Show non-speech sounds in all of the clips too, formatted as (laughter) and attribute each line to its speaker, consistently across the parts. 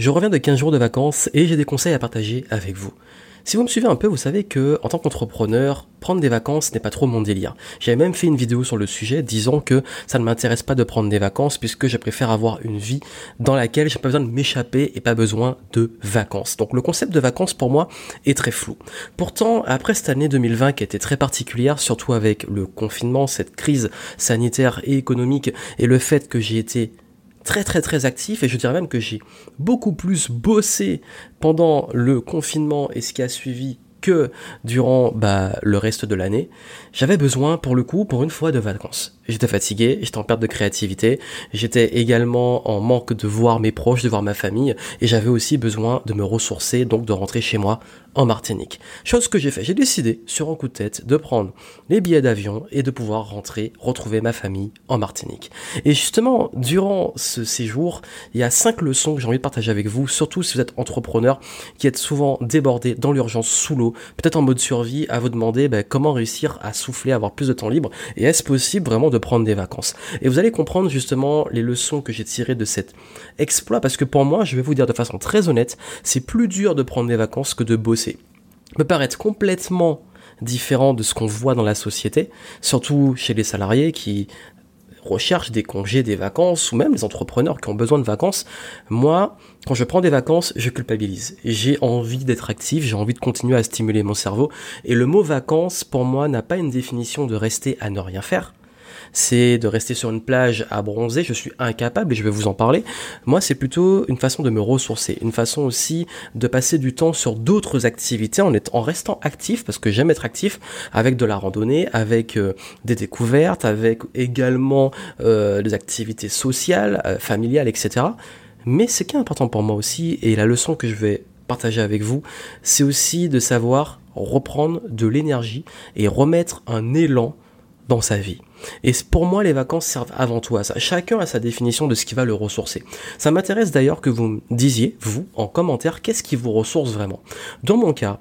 Speaker 1: Je reviens de 15 jours de vacances et j'ai des conseils à partager avec vous. Si vous me suivez un peu, vous savez que en tant qu'entrepreneur, prendre des vacances n'est pas trop mon délire. J'avais même fait une vidéo sur le sujet disant que ça ne m'intéresse pas de prendre des vacances puisque je préfère avoir une vie dans laquelle j'ai pas besoin de m'échapper et pas besoin de vacances. Donc le concept de vacances pour moi est très flou. Pourtant, après cette année 2020 qui a été très particulière, surtout avec le confinement, cette crise sanitaire et économique et le fait que j'ai été très très très actif et je dirais même que j'ai beaucoup plus bossé pendant le confinement et ce qui a suivi que durant bah, le reste de l'année, j'avais besoin pour le coup, pour une fois, de vacances. J'étais fatigué, j'étais en perte de créativité, j'étais également en manque de voir mes proches, de voir ma famille, et j'avais aussi besoin de me ressourcer, donc de rentrer chez moi en Martinique. Chose que j'ai fait, j'ai décidé sur un coup de tête de prendre les billets d'avion et de pouvoir rentrer, retrouver ma famille en Martinique. Et justement, durant ce séjour, il y a cinq leçons que j'ai envie de partager avec vous, surtout si vous êtes entrepreneur, qui êtes souvent débordé dans l'urgence sous l'eau, peut-être en mode survie, à vous demander ben, comment réussir à souffler, avoir plus de temps libre, et est-ce possible vraiment de prendre des vacances? Et vous allez comprendre justement les leçons que j'ai tirées de cet exploit, parce que pour moi, je vais vous dire de façon très honnête, c'est plus dur de prendre des vacances que de bosser. peut paraître complètement différent de ce qu'on voit dans la société, surtout chez les salariés qui recherchent des congés, des vacances, ou même les entrepreneurs qui ont besoin de vacances. Moi, quand je prends des vacances, je culpabilise. J'ai envie d'être actif, j'ai envie de continuer à stimuler mon cerveau. Et le mot vacances, pour moi, n'a pas une définition de rester à ne rien faire c'est de rester sur une plage à bronzer, je suis incapable et je vais vous en parler. Moi, c'est plutôt une façon de me ressourcer, une façon aussi de passer du temps sur d'autres activités en, restant actif, parce que j'aime être actif, avec de la randonnée, avec euh, des découvertes, avec également euh, des activités sociales, euh, familiales, etc. Mais ce qui est important pour moi aussi, et la leçon que je vais partager avec vous, c'est aussi de savoir reprendre de l'énergie et remettre un élan dans sa vie. Et pour moi, les vacances servent avant tout à ça. Chacun a sa définition de ce qui va le ressourcer. Ça m'intéresse d'ailleurs que vous me disiez, vous, en commentaire, qu'est-ce qui vous ressource vraiment? Dans mon cas,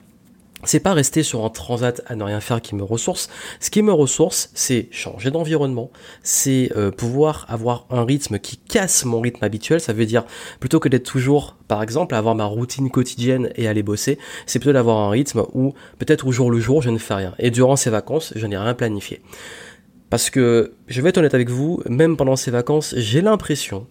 Speaker 1: c'est pas rester sur un transat à ne rien faire qui me ressource. Ce qui me ressource, c'est changer d'environnement, c'est euh, pouvoir avoir un rythme qui casse mon rythme habituel. Ça veut dire plutôt que d'être toujours, par exemple, avoir ma routine quotidienne et aller bosser, c'est plutôt d'avoir un rythme où peut-être au jour le jour je ne fais rien. Et durant ces vacances, je n'ai rien planifié. Parce que, je vais être honnête avec vous, même pendant ces vacances, j'ai l'impression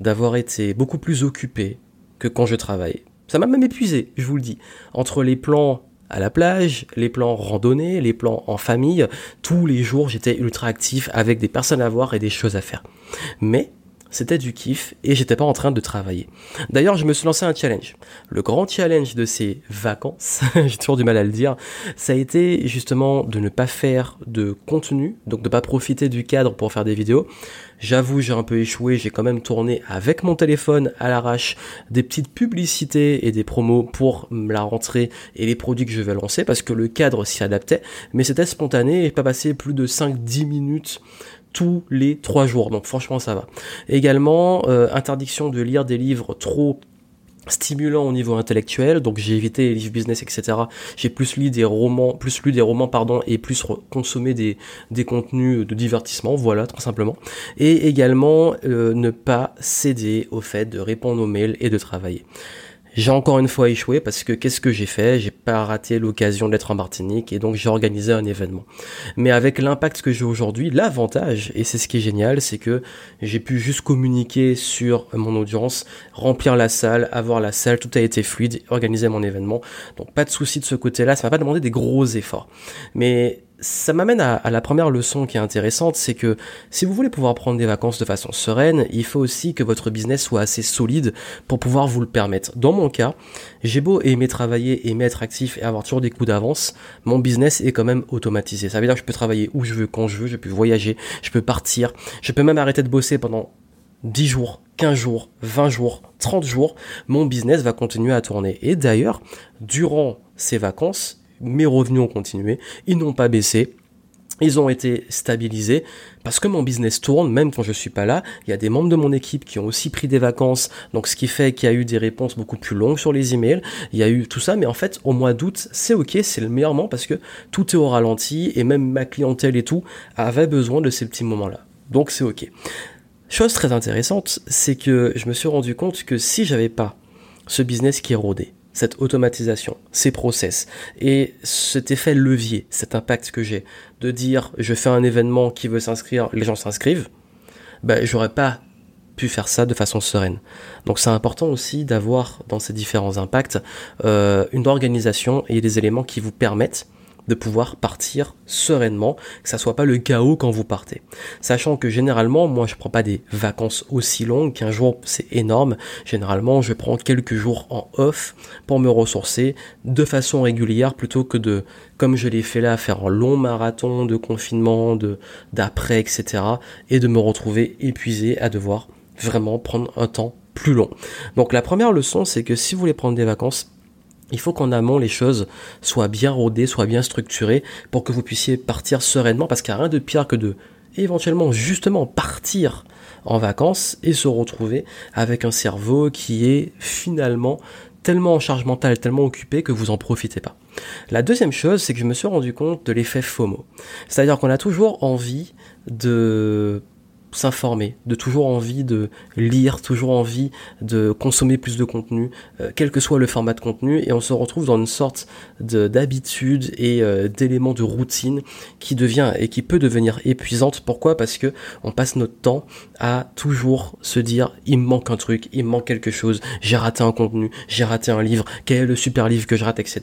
Speaker 1: d'avoir été beaucoup plus occupé que quand je travaille. Ça m'a même épuisé, je vous le dis. Entre les plans à la plage, les plans randonnés, les plans en famille, tous les jours j'étais ultra actif avec des personnes à voir et des choses à faire. Mais c'était du kiff et j'étais pas en train de travailler. D'ailleurs, je me suis lancé un challenge. Le grand challenge de ces vacances, (laughs) j'ai toujours du mal à le dire, ça a été justement de ne pas faire de contenu, donc de pas profiter du cadre pour faire des vidéos. J'avoue, j'ai un peu échoué, j'ai quand même tourné avec mon téléphone à l'arrache des petites publicités et des promos pour la rentrée et les produits que je vais lancer parce que le cadre s'y adaptait, mais c'était spontané et pas passé plus de 5-10 minutes tous les trois jours. Donc franchement ça va. Également, euh, interdiction de lire des livres trop stimulants au niveau intellectuel, donc j'ai évité les livres business, etc. J'ai plus lu des romans, plus lu des romans, pardon, et plus consommé des, des contenus de divertissement, voilà, tout simplement. Et également, euh, ne pas céder au fait de répondre aux mails et de travailler. J'ai encore une fois échoué parce que qu'est-ce que j'ai fait? J'ai pas raté l'occasion d'être en Martinique et donc j'ai organisé un événement. Mais avec l'impact que j'ai aujourd'hui, l'avantage, et c'est ce qui est génial, c'est que j'ai pu juste communiquer sur mon audience, remplir la salle, avoir la salle, tout a été fluide, organiser mon événement. Donc pas de souci de ce côté-là, ça m'a pas demandé des gros efforts. Mais ça m'amène à, la première leçon qui est intéressante, c'est que si vous voulez pouvoir prendre des vacances de façon sereine, il faut aussi que votre business soit assez solide pour pouvoir vous le permettre. Dans mon cas, j'ai beau aimer travailler, aimer être actif et avoir toujours des coups d'avance, mon business est quand même automatisé. Ça veut dire que je peux travailler où je veux, quand je veux, je peux voyager, je peux partir, je peux même arrêter de bosser pendant 10 jours, 15 jours, 20 jours, 30 jours, mon business va continuer à tourner. Et d'ailleurs, durant ces vacances, mes revenus ont continué, ils n'ont pas baissé. Ils ont été stabilisés parce que mon business tourne, même quand je suis pas là. Il y a des membres de mon équipe qui ont aussi pris des vacances, donc ce qui fait qu'il y a eu des réponses beaucoup plus longues sur les emails. Il y a eu tout ça, mais en fait, au mois d'août, c'est ok, c'est le meilleur moment parce que tout est au ralenti et même ma clientèle et tout avait besoin de ces petits moments-là. Donc c'est ok. Chose très intéressante, c'est que je me suis rendu compte que si j'avais pas ce business qui est rodé, cette automatisation, ces process et cet effet levier, cet impact que j'ai de dire je fais un événement qui veut s'inscrire, les gens s'inscrivent, ben j'aurais pas pu faire ça de façon sereine. Donc c'est important aussi d'avoir dans ces différents impacts euh, une organisation et des éléments qui vous permettent de pouvoir partir sereinement, que ça soit pas le chaos quand vous partez. Sachant que généralement, moi je prends pas des vacances aussi longues, qu'un jour c'est énorme. Généralement, je prends quelques jours en off pour me ressourcer de façon régulière plutôt que de, comme je l'ai fait là, faire un long marathon de confinement, de, d'après, etc. et de me retrouver épuisé à devoir vraiment prendre un temps plus long. Donc la première leçon, c'est que si vous voulez prendre des vacances, il faut qu'en amont les choses soient bien rodées, soient bien structurées pour que vous puissiez partir sereinement parce qu'il n'y a rien de pire que de éventuellement justement partir en vacances et se retrouver avec un cerveau qui est finalement tellement en charge mentale, tellement occupé que vous en profitez pas. La deuxième chose, c'est que je me suis rendu compte de l'effet FOMO. C'est-à-dire qu'on a toujours envie de s'informer, de toujours envie de lire, toujours envie de consommer plus de contenu, euh, quel que soit le format de contenu, et on se retrouve dans une sorte d'habitude et euh, d'éléments de routine qui devient et qui peut devenir épuisante. Pourquoi? Parce que on passe notre temps à toujours se dire il me manque un truc, il me manque quelque chose, j'ai raté un contenu, j'ai raté un livre, quel est le super livre que je rate, etc.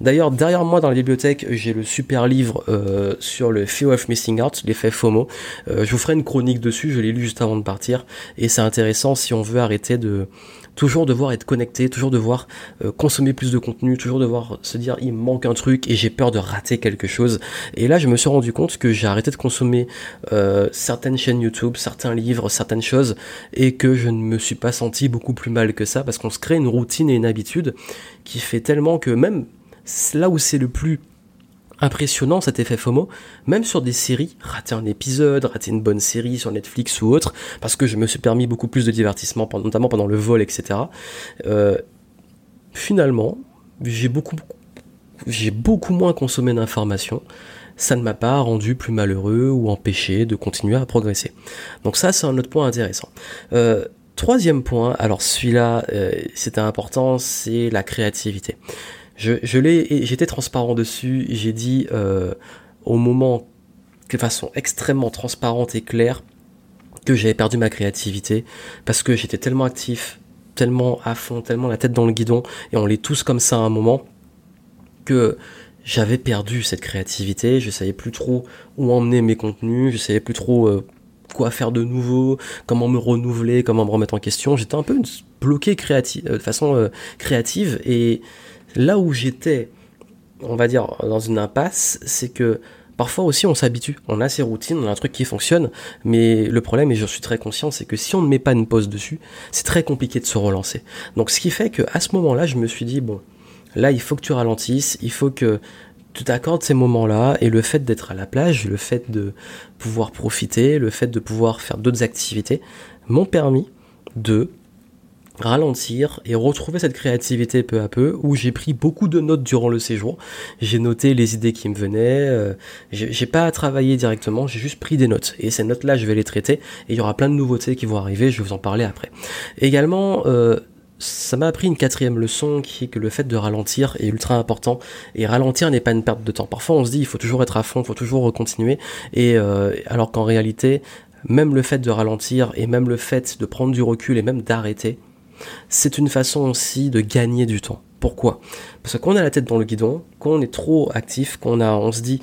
Speaker 1: D'ailleurs, derrière moi dans la bibliothèque, j'ai le super livre euh, sur le Fear of Missing Out, l'effet FOMO. je vous ferai une chronique dessus je l'ai lu juste avant de partir, et c'est intéressant si on veut arrêter de toujours devoir être connecté, toujours devoir euh, consommer plus de contenu, toujours devoir se dire il manque un truc et j'ai peur de rater quelque chose. Et là, je me suis rendu compte que j'ai arrêté de consommer euh, certaines chaînes YouTube, certains livres, certaines choses, et que je ne me suis pas senti beaucoup plus mal que ça parce qu'on se crée une routine et une habitude qui fait tellement que même là où c'est le plus impressionnant cet effet FOMO, même sur des séries, rater un épisode, rater une bonne série sur Netflix ou autre, parce que je me suis permis beaucoup plus de divertissement, notamment pendant le vol, etc. Euh, finalement, j'ai beaucoup, j'ai beaucoup moins consommé d'informations. Ça ne m'a pas rendu plus malheureux ou empêché de continuer à progresser. Donc ça, c'est un autre point intéressant. Euh, troisième point, alors celui-là, euh, important, c'est la créativité. Je, je l'ai, j'étais transparent dessus. J'ai dit euh, au moment, de façon extrêmement transparente et claire, que j'avais perdu ma créativité parce que j'étais tellement actif, tellement à fond, tellement la tête dans le guidon, et on l'est tous comme ça à un moment, que j'avais perdu cette créativité. Je savais plus trop où emmener mes contenus, je savais plus trop euh, quoi faire de nouveau, comment me renouveler, comment me remettre en question. J'étais un peu bloqué créative, euh, de façon euh, créative et Là où j'étais, on va dire, dans une impasse, c'est que parfois aussi on s'habitue, on a ses routines, on a un truc qui fonctionne, mais le problème, et je suis très conscient, c'est que si on ne met pas une pause dessus, c'est très compliqué de se relancer. Donc ce qui fait que à ce moment-là, je me suis dit, bon, là il faut que tu ralentisses, il faut que tu t'accordes ces moments-là, et le fait d'être à la plage, le fait de pouvoir profiter, le fait de pouvoir faire d'autres activités, m'ont permis de ralentir et retrouver cette créativité peu à peu où j'ai pris beaucoup de notes durant le séjour. J'ai noté les idées qui me venaient euh, j'ai pas à travailler directement j'ai juste pris des notes. Et ces notes là je vais les traiter et il y aura plein de nouveautés qui vont arriver je vais vous en parler après. Également euh, ça m'a appris une quatrième leçon qui est que le fait de ralentir est ultra important. Et ralentir n'est pas une perte de temps. Parfois on se dit il faut toujours être à fond, il faut toujours continuer. Et euh, alors qu'en réalité même le fait de ralentir et même le fait de prendre du recul et même d'arrêter c'est une façon aussi de gagner du temps. Pourquoi? Parce que quand on a la tête dans le guidon, quand on est trop actif, qu'on a, on se dit,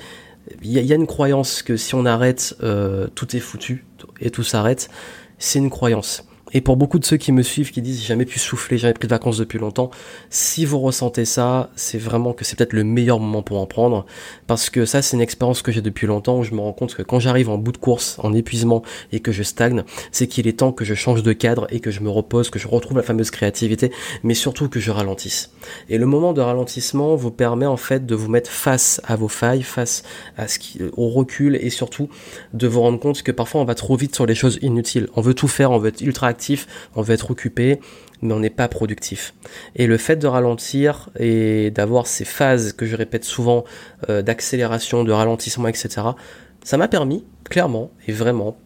Speaker 1: il y, a une croyance que si on arrête, euh, tout est foutu et tout s'arrête. C'est une croyance. Et pour beaucoup de ceux qui me suivent, qui disent j'ai jamais pu souffler, jamais pris de vacances depuis longtemps, si vous ressentez ça, c'est vraiment que c'est peut-être le meilleur moment pour en prendre, parce que ça c'est une expérience que j'ai depuis longtemps où je me rends compte que quand j'arrive en bout de course, en épuisement et que je stagne, c'est qu'il est temps que je change de cadre et que je me repose, que je retrouve la fameuse créativité, mais surtout que je ralentisse. Et le moment de ralentissement vous permet en fait de vous mettre face à vos failles, face à ce qui, au recul et surtout de vous rendre compte que parfois on va trop vite sur les choses inutiles. On veut tout faire, on veut être ultra actif on veut être occupé, mais on n'est pas productif. Et le fait de ralentir et d'avoir ces phases que je répète souvent euh, d'accélération, de ralentissement, etc., ça m'a permis, clairement et vraiment,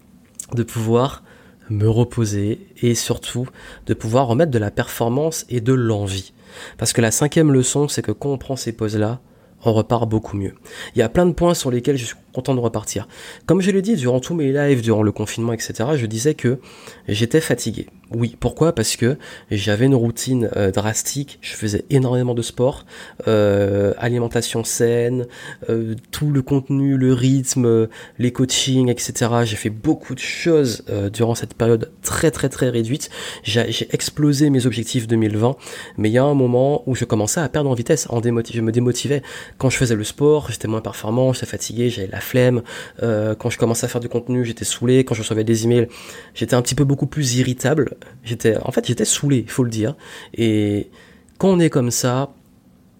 Speaker 1: de pouvoir me reposer et surtout de pouvoir remettre de la performance et de l'envie. Parce que la cinquième leçon, c'est que quand on prend ces pauses-là, on repart beaucoup mieux. Il y a plein de points sur lesquels je suis content de repartir. Comme je l'ai dit durant tous mes lives, durant le confinement, etc., je disais que j'étais fatigué. Oui, pourquoi? Parce que j'avais une routine euh, drastique, je faisais énormément de sport, euh, alimentation saine, euh, tout le contenu, le rythme, les coachings, etc. J'ai fait beaucoup de choses durant cette période très très très réduite. J'ai explosé mes objectifs 2020, mais il y a un moment où je commençais à perdre en vitesse, en je me démotivais. Quand je faisais le sport, j'étais moins performant, j'étais fatigué, j'avais la flemme. quand je commençais à faire du contenu, j'étais saoulé. Quand je recevais des emails, j'étais un petit peu beaucoup plus irritable J'étais, en fait, j'étais saoulé, il faut le dire. Et quand on est comme ça,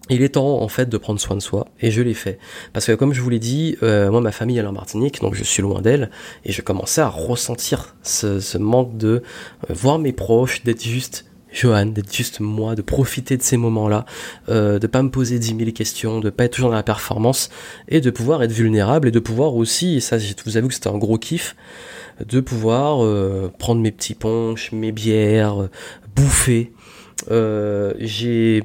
Speaker 1: il est temps en fait de prendre soin de soi et je l'ai fait parce que comme je vous l'ai dit euh, moi ma famille est en Martinique donc je suis loin d'elle et je commençais à ressentir ce, manque de euh, voir mes proches d'être juste Johan, d'être juste moi, de profiter de ces moments-là, euh, de pas me poser dix mille questions, de pas être toujours dans la performance et de pouvoir être vulnérable et de pouvoir aussi, et ça je vous avoue que c'était un gros kiff, de pouvoir euh, prendre mes petits punchs, mes bières, euh, bouffer. Euh, j'ai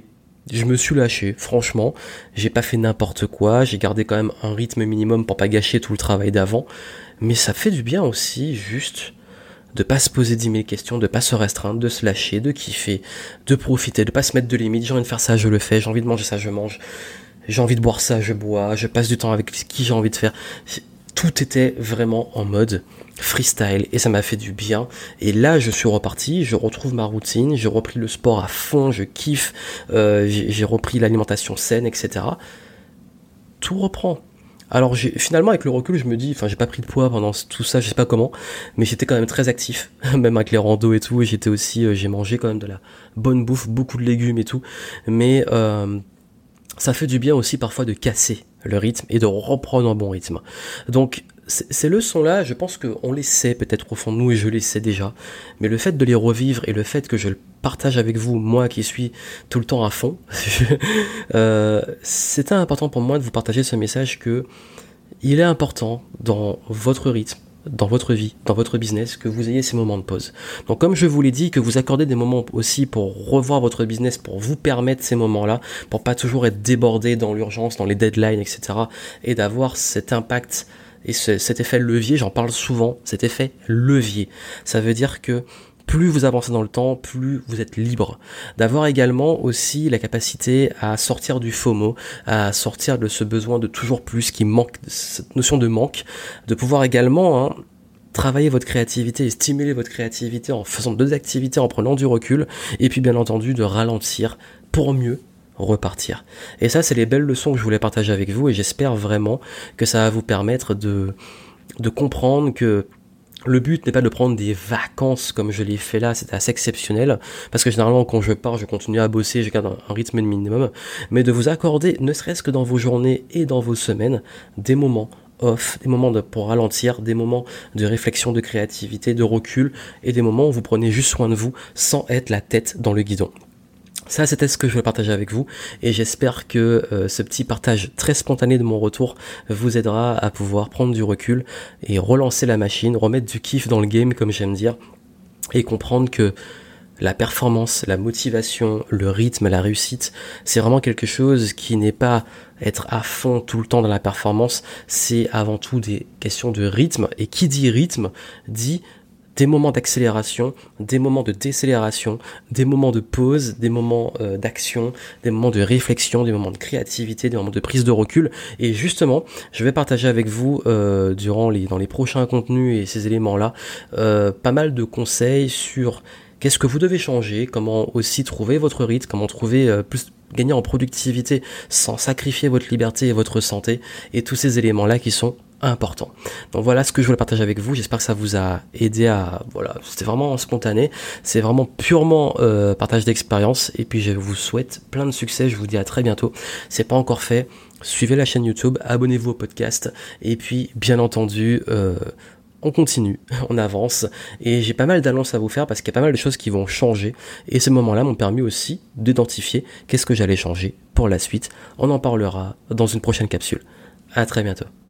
Speaker 1: je me suis lâché, franchement, j'ai pas fait n'importe quoi, j'ai gardé quand même un rythme minimum pour pas gâcher tout le travail d'avant, mais ça fait du bien aussi juste de pas se poser dix mille questions, de pas se restreindre, de se lâcher, de kiffer, de profiter, de pas se mettre de limites, j'ai envie de faire ça, je le fais, j'ai envie de manger ça, je mange, j'ai envie de boire ça, je bois, je passe du temps avec qui j'ai envie de faire. Tout était vraiment en mode freestyle et ça m'a fait du bien. Et là, je suis reparti, je retrouve ma routine, j'ai repris le sport à fond, je kiffe, euh, j'ai repris l'alimentation saine, etc. Tout reprend. Alors finalement avec le recul je me dis, enfin j'ai pas pris de poids pendant tout ça, je sais pas comment, mais j'étais quand même très actif, (laughs) même avec les randos et tout, j'étais aussi, euh, j'ai mangé quand même de la bonne bouffe, beaucoup de légumes et tout, mais euh, ça fait du bien aussi parfois de casser le rythme et de reprendre un bon rythme. Donc ces leçons-là, je pense qu'on les sait peut-être au fond de nous et je les sais déjà, mais le fait de les revivre et le fait que je le partage avec vous, moi qui suis tout le temps à fond, (laughs) euh, c'était important pour moi de vous partager ce message que il est important dans votre rythme, dans votre vie, dans votre business, que vous ayez ces moments de pause. Donc comme je vous l'ai dit, que vous accordez des moments aussi pour revoir votre business, pour vous permettre ces moments-là, pour pas toujours être débordé dans l'urgence, dans les deadlines, etc. Et d'avoir cet impact et cet effet levier, j'en parle souvent, cet effet levier. Ça veut dire que plus vous avancez dans le temps, plus vous êtes libre. D'avoir également aussi la capacité à sortir du FOMO, à sortir de ce besoin de toujours plus qui manque, cette notion de manque, de pouvoir également hein, travailler votre créativité et stimuler votre créativité en faisant deux activités, en prenant du recul, et puis bien entendu de ralentir pour mieux repartir. Et ça, c'est les belles leçons que je voulais partager avec vous et j'espère vraiment que ça va vous permettre de, de comprendre que le but n'est pas de prendre des vacances comme je l'ai fait là, c'est assez exceptionnel, parce que généralement quand je pars, je continue à bosser, je garde un, rythme minimum, mais de vous accorder, ne serait-ce que dans vos journées et dans vos semaines, des moments off, des moments pour ralentir, des moments de réflexion, de créativité, de recul, et des moments où vous prenez juste soin de vous sans être la tête dans le guidon. Ça, c'était ce que je voulais partager avec vous. Et j'espère que euh, ce petit partage très spontané de mon retour vous aidera à pouvoir prendre du recul et relancer la machine, remettre du kiff dans le game comme j'aime dire et comprendre que la performance, la motivation, le rythme, la réussite, c'est vraiment quelque chose qui n'est pas être à fond tout le temps dans la performance, c'est avant tout des questions de rythme. Et qui dit rythme dit des moments d'accélération, des moments de décélération, des moments de pause, des moments euh, d'action, des moments de réflexion, des moments de créativité, des moments de prise de recul. Et justement, je vais partager avec vous euh, durant les dans les prochains contenus et ces éléments-là euh, pas mal de conseils sur qu'est-ce que vous devez changer, comment aussi trouver votre rythme, comment trouver plus gagner en productivité sans sacrifier votre liberté et votre santé et tous ces éléments là qui sont important. Donc voilà ce que je voulais partager avec vous. J'espère que ça vous a aidé à voilà, c'était vraiment spontané, c'est vraiment purement euh, partage d'expérience et puis je vous souhaite plein de succès. Je vous dis à très bientôt. C'est pas encore fait. Suivez la chaîne YouTube, abonnez-vous au podcast et puis bien entendu euh, on continue, (laughs) on avance, et j'ai pas mal d'annonces à vous faire parce qu'il y a pas mal de choses qui vont changer, et ces moments-là m'ont permis aussi d'identifier qu'est-ce que j'allais changer pour la suite. On en parlera dans une prochaine capsule. À très bientôt.